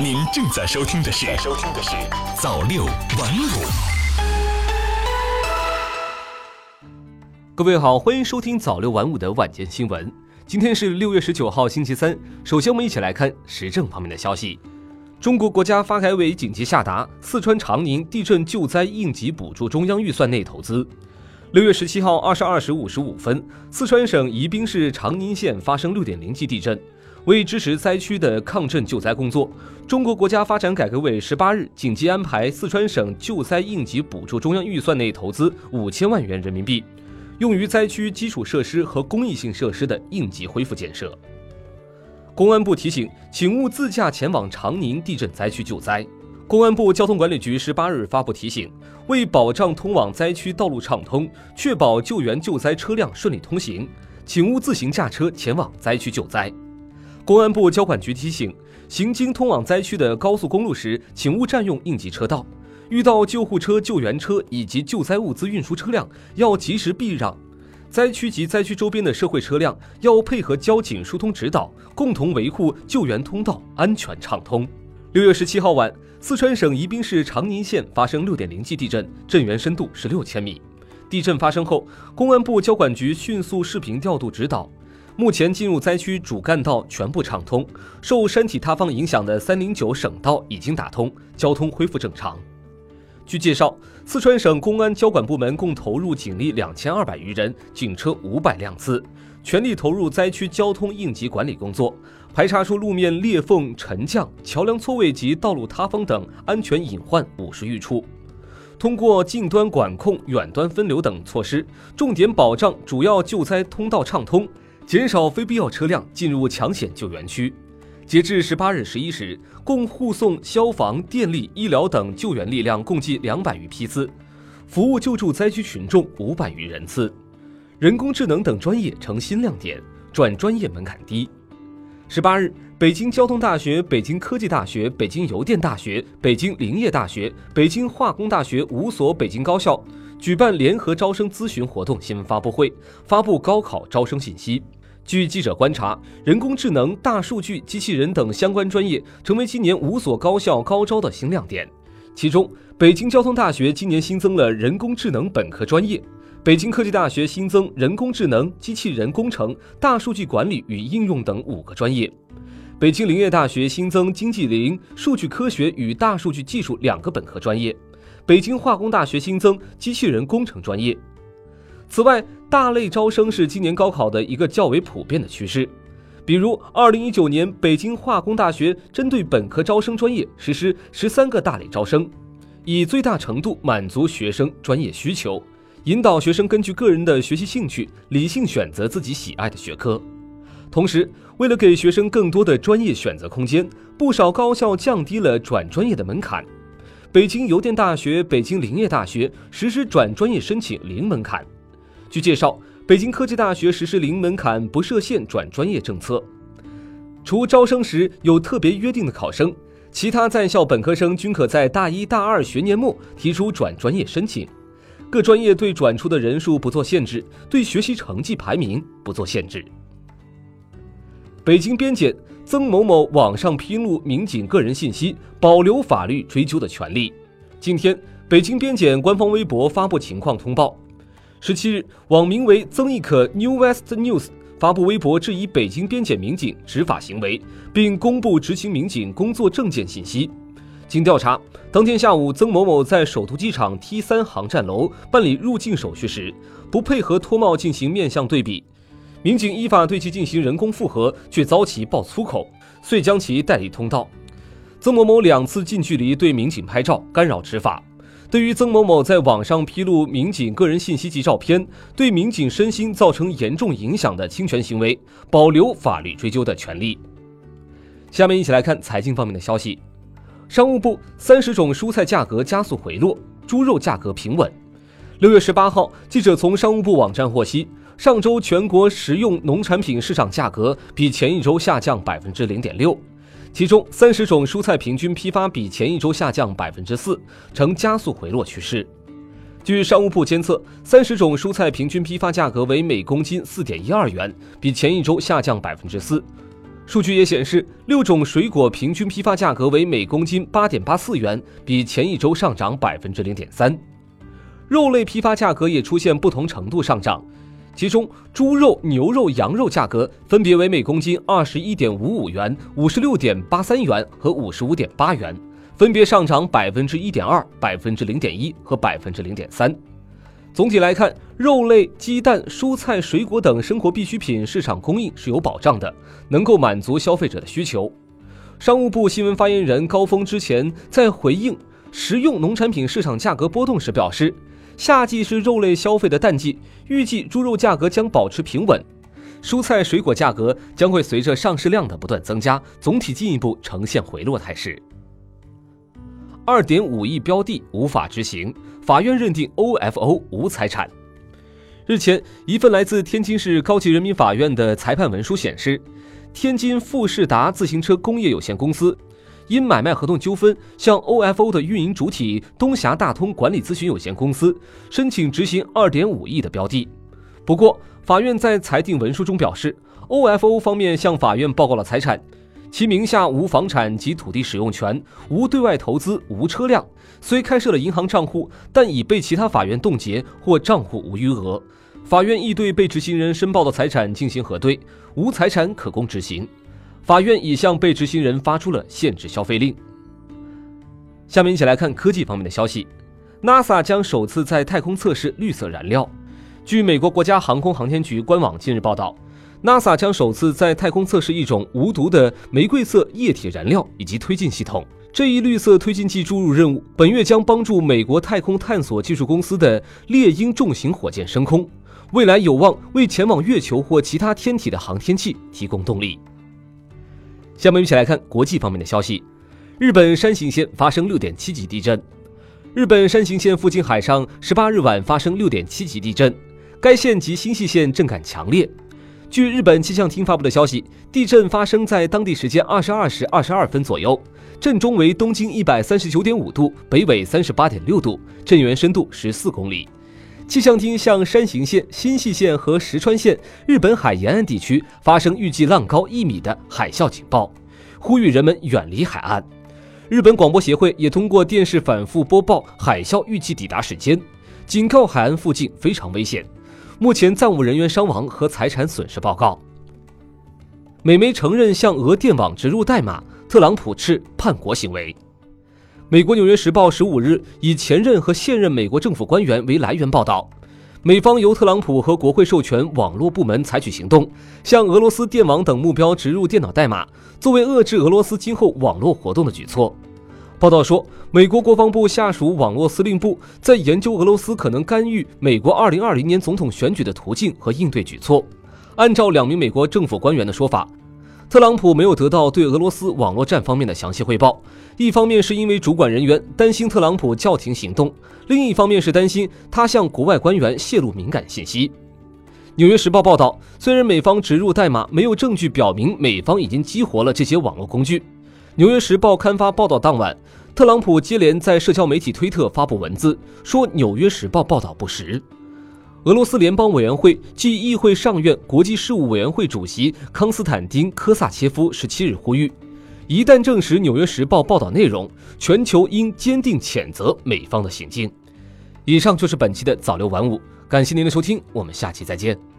您正在收听的是《收听的是早六晚五》。各位好，欢迎收听早六晚五的晚间新闻。今天是六月十九号，星期三。首先，我们一起来看时政方面的消息。中国国家发改委紧急下达四川长宁地震救灾应急补助中央预算内投资。六月十七号二十二时五十五分，四川省宜宾市长宁县发生六点零级地震。为支持灾区的抗震救灾工作，中国国家发展改革委十八日紧急安排四川省救灾应急补助中央预算内投资五千万元人民币，用于灾区基础设施和公益性设施的应急恢复建设。公安部提醒，请勿自驾前往长宁地震灾区救灾。公安部交通管理局十八日发布提醒，为保障通往灾区道路畅通，确保救援救灾车辆顺利通行，请勿自行驾车前往灾区救灾。公安部交管局提醒：行经通往灾区的高速公路时，请勿占用应急车道；遇到救护车、救援车以及救灾物资运输车辆，要及时避让。灾区及灾区周边的社会车辆要配合交警疏通指导，共同维护救援通道安全畅通。六月十七号晚，四川省宜宾市长宁县发生六点零级地震，震源深度是六千米。地震发生后，公安部交管局迅速视频调度指导。目前进入灾区主干道全部畅通，受山体塌方影响的三零九省道已经打通，交通恢复正常。据介绍，四川省公安交管部门共投入警力两千二百余人，警车五百辆次，全力投入灾区交通应急管理工作，排查出路面裂缝、沉降、桥梁错位及道路塌方等安全隐患五十余处。通过近端管控、远端分流等措施，重点保障主要救灾通道畅通。减少非必要车辆进入抢险救援区。截至十八日十一时，共护送消防、电力、医疗等救援力量共计两百余批次，服务救助灾区群众五百余人次。人工智能等专业成新亮点，转专业门槛低。十八日，北京交通大学、北京科技大学、北京邮电大学、北京林业大学、北京化工大学五所北京高校。举办联合招生咨询活动新闻发布会，发布高考招生信息。据记者观察，人工智能、大数据、机器人等相关专业成为今年五所高校高招的新亮点。其中，北京交通大学今年新增了人工智能本科专业，北京科技大学新增人工智能、机器人工程、大数据管理与应用等五个专业，北京林业大学新增经济林、数据科学与大数据技术两个本科专业。北京化工大学新增机器人工程专业。此外，大类招生是今年高考的一个较为普遍的趋势。比如，二零一九年北京化工大学针对本科招生专业实施十三个大类招生，以最大程度满足学生专业需求，引导学生根据个人的学习兴趣，理性选择自己喜爱的学科。同时，为了给学生更多的专业选择空间，不少高校降低了转专业的门槛。北京邮电大学、北京林业大学实施转专业申请零门槛。据介绍，北京科技大学实施零门槛不设限转专业政策。除招生时有特别约定的考生，其他在校本科生均可在大一大二学年末提出转专业申请。各专业对转出的人数不做限制，对学习成绩排名不做限制。北京边检。曾某某网上披露民警个人信息，保留法律追究的权利。今天，北京边检官方微博发布情况通报。十七日，网名为“曾轶可 New West News” 发布微博质疑北京边检民警执法行为，并公布执勤民警工作证件信息。经调查，当天下午，曾某某在首都机场 T 三航站楼办理入境手续时，不配合脱帽进行面相对比。民警依法对其进行人工复核，却遭其爆粗口，遂将其带离通道。曾某某两次近距离对民警拍照，干扰执法。对于曾某某在网上披露民警个人信息及照片，对民警身心造成严重影响的侵权行为，保留法律追究的权利。下面一起来看财经方面的消息。商务部三十种蔬菜价格加速回落，猪肉价格平稳。六月十八号，记者从商务部网站获悉。上周全国食用农产品市场价格比前一周下降百分之零点六，其中三十种蔬菜平均批发比前一周下降百分之四，呈加速回落趋势。据商务部监测，三十种蔬菜平均批发价格为每公斤四点一二元，比前一周下降百分之四。数据也显示，六种水果平均批发价格为每公斤八点八四元，比前一周上涨百分之零点三。肉类批发价格也出现不同程度上涨，其中猪肉、牛肉、羊肉价格分别为每公斤二十一点五五元、五十六点八三元和五十五点八元，分别上涨百分之一点二、百分之零点一和百分之零点三。总体来看，肉类、鸡蛋、蔬菜、水果等生活必需品市场供应是有保障的，能够满足消费者的需求。商务部新闻发言人高峰之前在回应食用农产品市场价格波动时表示，夏季是肉类消费的淡季，预计猪肉价格将保持平稳，蔬菜水果价格将会随着上市量的不断增加，总体进一步呈现回落态势。二点五亿标的无法执行，法院认定 OFO 无财产。日前，一份来自天津市高级人民法院的裁判文书显示，天津富士达自行车工业有限公司因买卖合同纠纷，向 OFO 的运营主体东峡大通管理咨询有限公司申请执行二点五亿的标的。不过，法院在裁定文书中表示，OFO 方面向法院报告了财产。其名下无房产及土地使用权，无对外投资，无车辆。虽开设了银行账户，但已被其他法院冻结或账户无余额。法院亦对被执行人申报的财产进行核对，无财产可供执行。法院已向被执行人发出了限制消费令。下面一起来看科技方面的消息：NASA 将首次在太空测试绿色燃料。据美国国家航空航天局官网近日报道。NASA 将首次在太空测试一种无毒的玫瑰色液体燃料以及推进系统。这一绿色推进剂注入任务本月将帮助美国太空探索技术公司的猎鹰重型火箭升空，未来有望为前往月球或其他天体的航天器提供动力。下面一起来看国际方面的消息：日本山形县发生六点七级地震。日本山形县附近海上十八日晚发生六点七级地震，该县及新系县震感强烈。据日本气象厅发布的消息，地震发生在当地时间二十二时二十二分左右，震中为东经一百三十九点五度，北纬三十八点六度，震源深度十四公里。气象厅向山形县、新舄县和石川县日本海沿岸地区发生预计浪高一米的海啸警报，呼吁人们远离海岸。日本广播协会也通过电视反复播报海啸预计抵达时间，警告海岸附近非常危险。目前暂无人员伤亡和财产损失报告。美媒承认向俄电网植入代码，特朗普斥叛国行为。美国《纽约时报》十五日以前任和现任美国政府官员为来源报道，美方由特朗普和国会授权网络部门采取行动，向俄罗斯电网等目标植入电脑代码，作为遏制俄罗斯今后网络活动的举措。报道说，美国国防部下属网络司令部在研究俄罗斯可能干预美国2020年总统选举的途径和应对举措。按照两名美国政府官员的说法，特朗普没有得到对俄罗斯网络战方面的详细汇报。一方面是因为主管人员担心特朗普叫停行动，另一方面是担心他向国外官员泄露敏感信息。《纽约时报》报道，虽然美方植入代码没有证据表明美方已经激活了这些网络工具。《纽约时报》刊发报道当晚，特朗普接连在社交媒体推特发布文字，说《纽约时报》报道不实。俄罗斯联邦委员会暨议会上院国际事务委员会主席康斯坦丁·科萨切夫十七日呼吁，一旦证实《纽约时报》报道内容，全球应坚定谴责美方的行径。以上就是本期的早六晚五，感谢您的收听，我们下期再见。